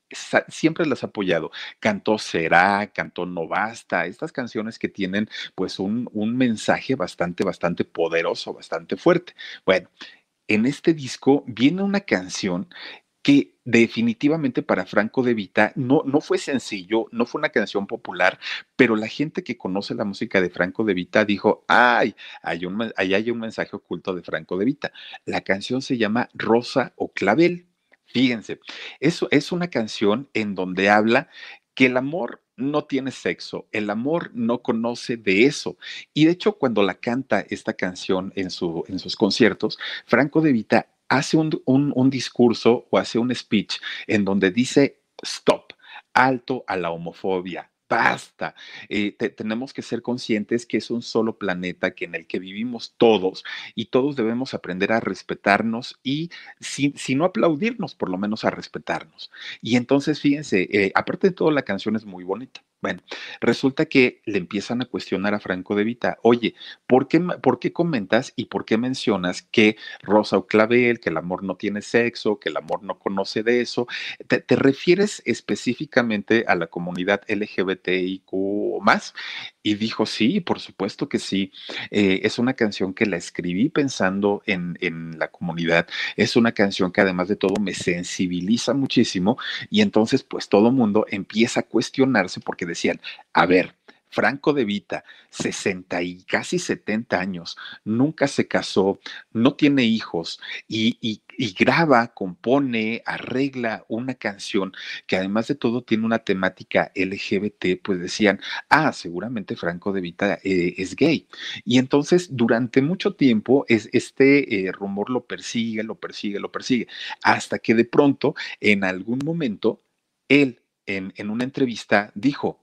siempre las ha apoyado. Cantó Será, cantó No Basta, estas canciones que tienen pues un, un mensaje bastante, bastante poderoso, bastante fuerte. Bueno, en este disco viene una canción que definitivamente para Franco de Vita no, no fue sencillo, no fue una canción popular, pero la gente que conoce la música de Franco de Vita dijo, ay, hay un, ahí hay un mensaje oculto de Franco de Vita. La canción se llama Rosa o Clavel. Fíjense, eso es una canción en donde habla que el amor no tiene sexo, el amor no conoce de eso. Y de hecho, cuando la canta esta canción en, su, en sus conciertos, Franco de Vita hace un, discurso o hace un speech en donde dice, stop, alto a la homofobia, basta. Eh, tenemos que ser conscientes que es un solo planeta que en el que vivimos todos y todos debemos aprender a respetarnos y si, no aplaudirnos, por lo menos a respetarnos. Y entonces, fíjense, eh, aparte de todo, la canción es muy bonita. Bueno, resulta que le empiezan a cuestionar a Franco de Vita, oye, ¿por qué, ¿por qué comentas y por qué mencionas que Rosa o Clavel, que el amor no tiene sexo, que el amor no conoce de eso? ¿Te, refieres específicamente a la comunidad LGBTIQ más? Y dijo, sí, por supuesto que sí. Eh, es una canción que la escribí pensando en, en la comunidad. Es una canción que además de todo me sensibiliza muchísimo y entonces pues todo mundo empieza a cuestionarse porque decían, a ver, Franco de Vita, 60 y casi 70 años, nunca se casó, no tiene hijos y, graba, compone, arregla una canción que además de todo tiene una temática LGBT, pues decían, ah, seguramente Franco de Vita eh, es gay. Y entonces durante mucho tiempo es, este eh, rumor lo persigue, lo persigue, lo persigue, hasta que de pronto, en algún momento, él en, una entrevista dijo,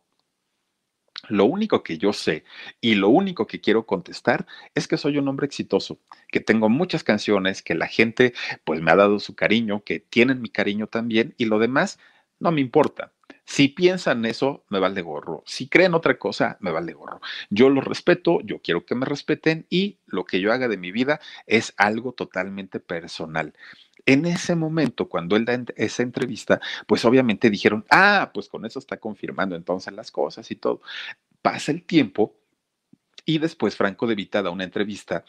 lo único que yo sé y lo único que quiero contestar es que soy un hombre exitoso, que tengo muchas canciones, que la gente pues me ha dado su cariño, que tienen mi cariño también y lo demás no me importa. Si piensan eso, me vale gorro. Si creen otra cosa, me vale gorro. Yo lo respeto, yo quiero que me respeten y lo que yo haga de mi vida es algo totalmente personal. En ese momento, cuando él da esa entrevista, pues obviamente dijeron, ah, pues con eso está confirmando entonces las cosas y todo. Pasa el tiempo y después Franco de Vita da una entrevista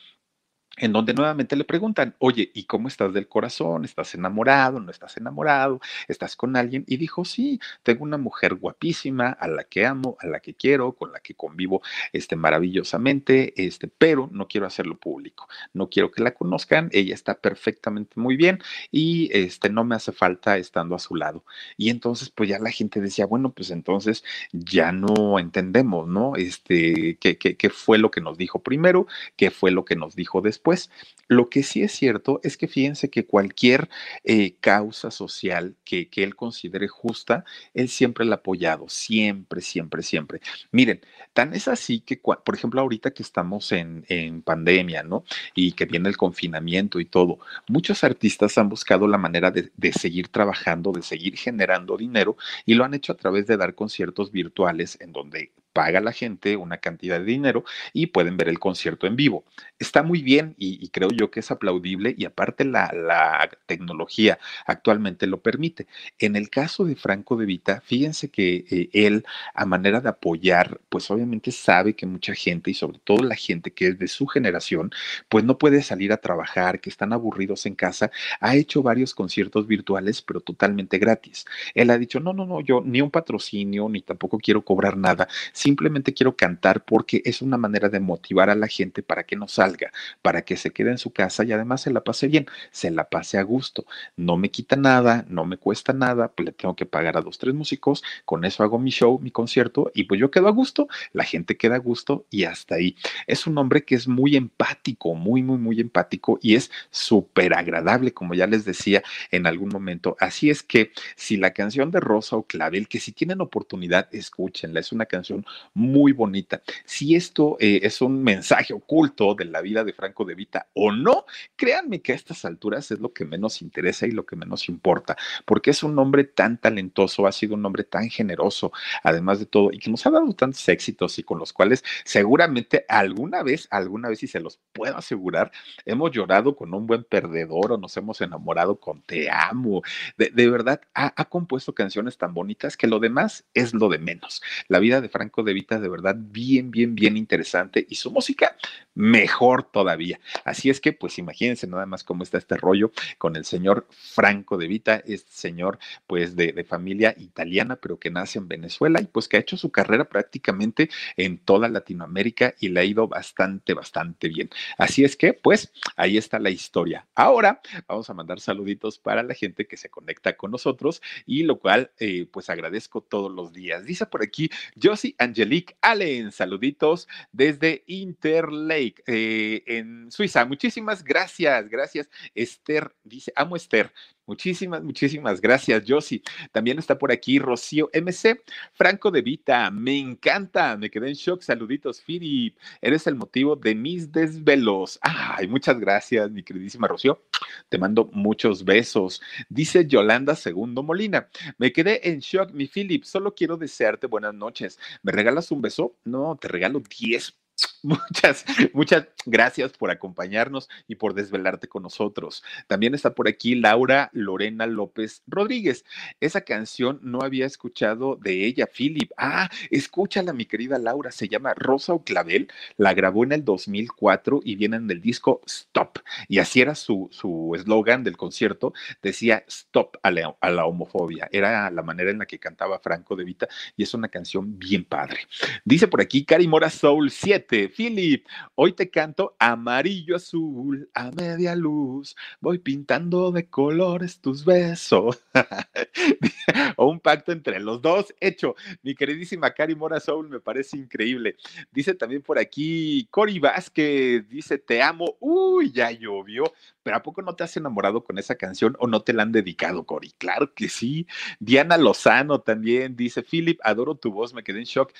en donde nuevamente le preguntan, oye, ¿y cómo estás del corazón? ¿Estás enamorado? ¿No estás enamorado? ¿Estás con alguien? Y dijo, sí, tengo una mujer guapísima, a la que amo, a la que quiero, con la que convivo este, maravillosamente, este, pero no quiero hacerlo público, no quiero que la conozcan, ella está perfectamente muy bien y este, no me hace falta estando a su lado. Y entonces, pues ya la gente decía, bueno, pues entonces ya no entendemos, ¿no? Este, ¿qué, qué, qué fue lo que nos dijo primero? ¿Qué fue lo que nos dijo después? Pues Lo que sí es cierto es que fíjense que cualquier eh, causa social que, que, él considere justa, él siempre la ha apoyado, siempre, siempre, siempre. Miren, tan es así que, por ejemplo, ahorita que estamos en, en pandemia, ¿no? Y que viene el confinamiento y todo, muchos artistas han buscado la manera de, de seguir trabajando, de seguir generando dinero y lo han hecho a través de dar conciertos virtuales en donde paga la gente una cantidad de dinero y pueden ver el concierto en vivo. Está muy bien y, creo yo que es aplaudible y aparte la, la, tecnología actualmente lo permite. En el caso de Franco de Vita, fíjense que eh, él a manera de apoyar, pues obviamente sabe que mucha gente y sobre todo la gente que es de su generación, pues no puede salir a trabajar, que están aburridos en casa, ha hecho varios conciertos virtuales pero totalmente gratis. Él ha dicho, no, no, no, yo ni un patrocinio, ni tampoco quiero cobrar nada Simplemente quiero cantar porque es una manera de motivar a la gente para que no salga, para que se quede en su casa y además se la pase bien, se la pase a gusto. No me quita nada, no me cuesta nada, pues le tengo que pagar a dos, tres músicos, con eso hago mi show, mi concierto y pues yo quedo a gusto, la gente queda a gusto y hasta ahí. Es un hombre que es muy empático, muy, muy, muy empático y es súper agradable, como ya les decía en algún momento. Así es que si la canción de Rosa o Clavel, que si tienen oportunidad, escúchenla, es una canción muy bonita. Si esto eh, es un mensaje oculto de la vida de Franco de Vita o no, créanme que a estas alturas es lo que menos interesa y lo que menos importa, porque es un hombre tan talentoso, ha sido un hombre tan generoso, además de todo, y que nos ha dado tantos éxitos y con los cuales seguramente alguna vez, alguna vez, y se los puedo asegurar, hemos llorado con un buen perdedor o nos hemos enamorado con Te amo. De, verdad, ha, ha compuesto canciones tan bonitas que lo demás es lo de menos. La vida de Franco De Vita, de verdad, bien, bien, bien interesante y su música mejor todavía. Así es que, pues imagínense nada más cómo está este rollo con el señor Franco de Vita, este señor pues de, de familia italiana, pero que nace en Venezuela y pues que ha hecho su carrera prácticamente en toda Latinoamérica y le ha ido bastante, bastante bien. Así es que, pues, ahí está la historia. Ahora vamos a mandar saluditos para la gente que se conecta con nosotros y lo cual, eh, pues, agradezco todos los días. Dice por aquí Josie Angelique Allen, saluditos desde Interlake eh, en Suiza. Muchísimas gracias, gracias. Esther dice, amo Esther. Muchísimas, muchísimas gracias, Josie. También está por aquí Rocío MC, Franco de Vita. Me encanta, me quedé en shock. Saluditos, Philip. Eres el motivo de mis desvelos. Ay, muchas gracias, mi queridísima Rocío. Te mando muchos besos. Dice Yolanda Segundo Molina. Me quedé en shock, mi Philip. Solo quiero desearte buenas noches. ¿Me regalas un beso? No, te regalo 10 Muchas, muchas gracias por acompañarnos y por desvelarte con nosotros. También está por aquí Laura Lorena López Rodríguez. Esa canción no había escuchado de ella, Philip. Ah, escúchala, mi querida Laura. Se llama Rosa o Clavel. La grabó en el 2004 y viene en el disco Stop. Y así era su eslogan del concierto. Decía Stop a la, homofobia. Era la manera en la que cantaba Franco de Vita y es una canción bien padre. Dice por aquí Cari Mora Soul 7. Philip, hoy te canto amarillo azul a media luz. Voy pintando de colores tus besos. o un pacto entre los dos hecho. Mi queridísima Cari Mora Soul me parece increíble. Dice también por aquí Cori Vázquez, dice te amo. Uy, ya llovió. Pero ¿a poco no te has enamorado con esa canción o no te la han dedicado, Cori? Claro que sí. Diana Lozano también dice, Philip, adoro tu voz, me quedé en shock.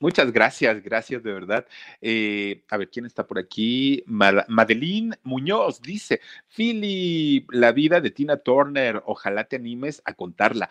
Muchas gracias, gracias de verdad. Eh, a ver, ¿quién está por aquí? Madeline Muñoz dice, Philip, la vida de Tina Turner, ojalá te animes a contarla.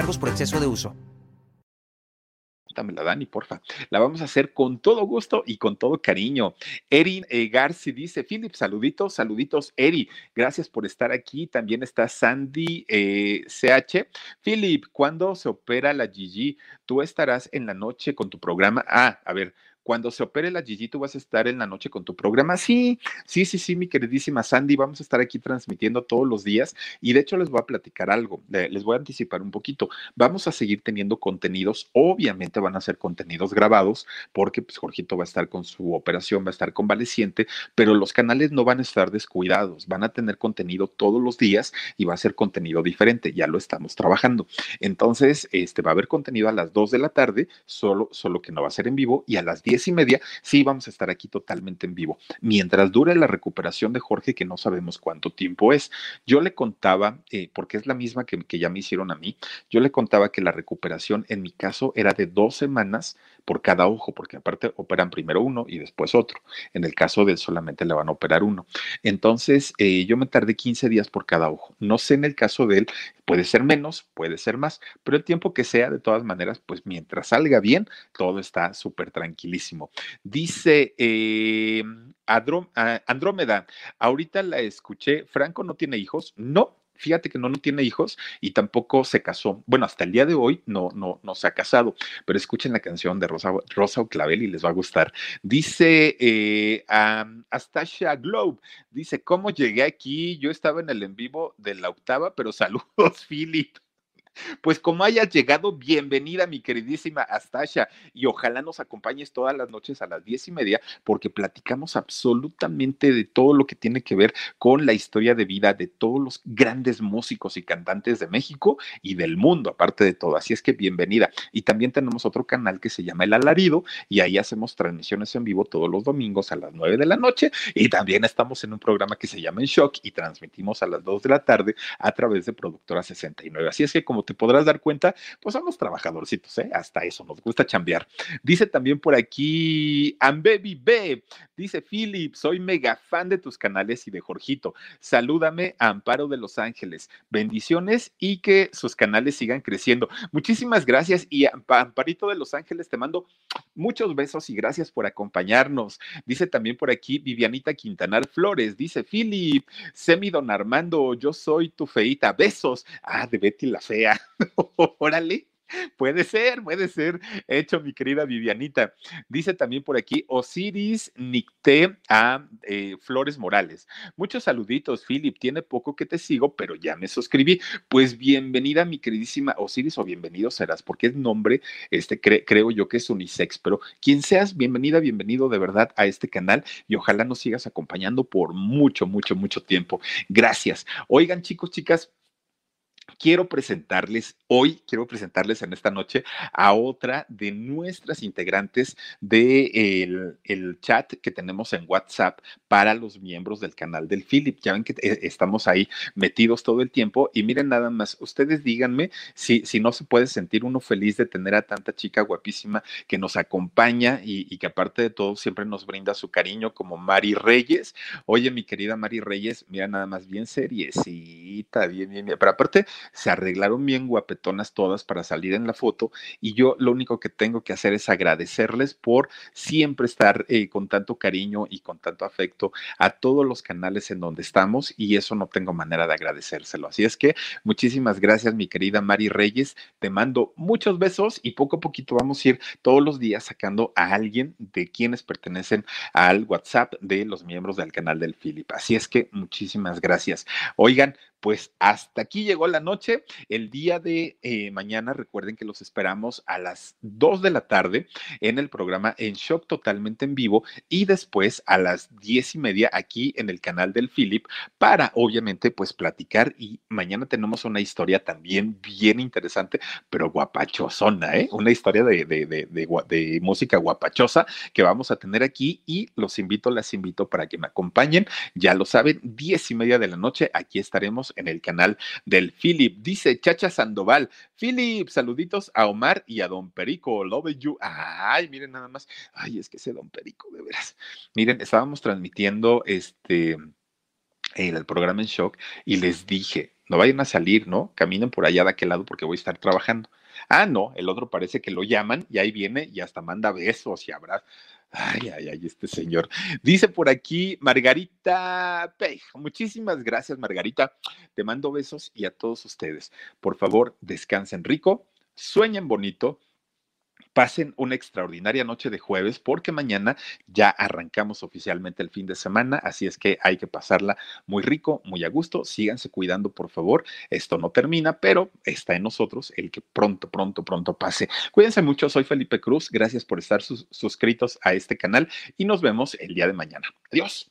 cargos por exceso de uso. la Dani, porfa. La vamos a hacer con todo gusto y con todo cariño. Erin eh, Garci dice, Philip, saluditos, saluditos, Eri. Gracias por estar aquí. También está Sandy CH. Eh, Philip, ¿cuándo se opera la Gigi? Tú estarás en la noche con tu programa. Ah, a ver, cuando se opere la Gigi, tú vas a estar en la noche con tu programa. Sí, sí, sí, sí, mi queridísima Sandy, vamos a estar aquí transmitiendo todos los días y de hecho les voy a platicar algo, les voy a anticipar un poquito. Vamos a seguir teniendo contenidos, obviamente van a ser contenidos grabados porque pues Jorgito va a estar con su operación, va a estar convaleciente, pero los canales no van a estar descuidados, van a tener contenido todos los días y va a ser contenido diferente, ya lo estamos trabajando. Entonces, este va a haber contenido a las 2 de la tarde, solo, solo que no va a ser en vivo y a las 10 y media, sí vamos a estar aquí totalmente en vivo. Mientras dure la recuperación de Jorge, que no sabemos cuánto tiempo es. Yo le contaba, eh, porque es la misma que, que ya me hicieron a mí, yo le contaba que la recuperación en mi caso era de dos semanas por cada ojo, porque aparte operan primero uno y después otro. En el caso de él solamente le van a operar uno. Entonces, eh, yo me tardé 15 días por cada ojo. No sé en el caso de él, puede ser menos, puede ser más, pero el tiempo que sea, de todas maneras, pues mientras salga bien, todo está súper tranquilísimo. Dice eh, Andrómeda, ahorita la escuché, Franco no tiene hijos, no, fíjate que no, no tiene hijos y tampoco se casó. Bueno, hasta el día de hoy no, no, no se ha casado, pero escuchen la canción de Rosa, Rosa Clavel y les va a gustar. Dice eh, Astasha Globe, dice, ¿cómo llegué aquí? Yo estaba en el en vivo de la octava, pero saludos, Philip. Pues como hayas llegado, bienvenida mi queridísima Astasha y ojalá nos acompañes todas las noches a las diez y media porque platicamos absolutamente de todo lo que tiene que ver con la historia de vida de todos los grandes músicos y cantantes de México y del mundo, aparte de todo. Así es que bienvenida. Y también tenemos otro canal que se llama El Alarido y ahí hacemos transmisiones en vivo todos los domingos a las nueve de la noche y también estamos en un programa que se llama En Shock y transmitimos a las dos de la tarde a través de Productora 69. Así es que como te podrás dar cuenta, pues somos trabajadorcitos, ¿eh? Hasta eso, nos gusta chambear. Dice también por aquí, Ambebi B, dice Philip, soy mega fan de tus canales y de Jorgito. Salúdame a Amparo de Los Ángeles. Bendiciones y que sus canales sigan creciendo. Muchísimas gracias y Amparito de Los Ángeles, te mando muchos besos y gracias por acompañarnos. Dice también por aquí Vivianita Quintanar Flores, dice Philip, Semi Don Armando, yo soy tu feita, besos. Ah, de Betty la Fea. Órale. Puede ser, puede ser. Hecho, mi querida Vivianita. Dice también por aquí Osiris Nicté a eh, Flores Morales. Muchos saluditos, Philip. Tiene poco que te sigo, pero ya me suscribí. Pues bienvenida, mi queridísima Osiris, o bienvenido serás, porque es nombre, este creo yo que es unisex, pero quien seas, bienvenida, bienvenido de verdad a este canal y ojalá nos sigas acompañando por mucho, mucho, mucho tiempo. Gracias. Oigan, chicos, chicas, quiero presentarles hoy, quiero presentarles en esta noche a otra de nuestras integrantes del el chat que tenemos en WhatsApp para los miembros del canal del Philip. Ya ven que eh, estamos ahí metidos todo el tiempo y miren nada más, ustedes díganme si, si no se puede sentir uno feliz de tener a tanta chica guapísima que nos acompaña y, que aparte de todo siempre nos brinda su cariño como Mari Reyes. Oye, mi querida Mari Reyes, mira nada más bien seriecita, bien, bien, bien. Pero aparte, se arreglaron bien guapetonas todas para salir en la foto y yo lo único que tengo que hacer es agradecerles por siempre estar eh, con tanto cariño y con tanto afecto a todos los canales en donde estamos y eso no tengo manera de agradecérselo. Así es que muchísimas gracias mi querida Mari Reyes, te mando muchos besos y poco a poquito vamos a ir todos los días sacando a alguien de quienes pertenecen al WhatsApp de los miembros del canal del Philip. Así es que muchísimas gracias. Oigan, pues hasta aquí llegó la noche. El día de eh, mañana, recuerden que los esperamos a las 2 de la tarde en el programa En Shock totalmente en vivo y después a las 10 y media aquí en el canal del Philip para obviamente pues platicar y mañana tenemos una historia también bien interesante, pero guapachosona, ¿eh? Una historia de, de, de, de música guapachosa que vamos a tener aquí y los invito, las invito para que me acompañen. Ya lo saben, 10 y media de la noche, aquí estaremos en el canal del Philip. Dice Chacha Sandoval, Philip, saluditos a Omar y a Don Perico, love you. Ay, miren nada más. Ay, es que ese Don Perico, de veras. Miren, estábamos transmitiendo este el programa en shock y les dije, no vayan a salir, ¿no? Caminen por allá de aquel lado porque voy a estar trabajando. Ah, no, el otro parece que lo llaman y ahí viene y hasta manda besos y abrazos. Ay, ay, ay, este señor. Dice por aquí Margarita Pej. Muchísimas gracias, Margarita. Te mando besos y a todos ustedes. Por favor, descansen rico, sueñen bonito Pasen una extraordinaria noche de jueves porque mañana ya arrancamos oficialmente el fin de semana, así es que hay que pasarla muy rico, muy a gusto. Síganse cuidando, por favor. Esto no termina, pero está en nosotros el que pronto, pronto, pronto pase. Cuídense mucho, soy Felipe Cruz. Gracias por estar suscritos a este canal y nos vemos el día de mañana. Adiós.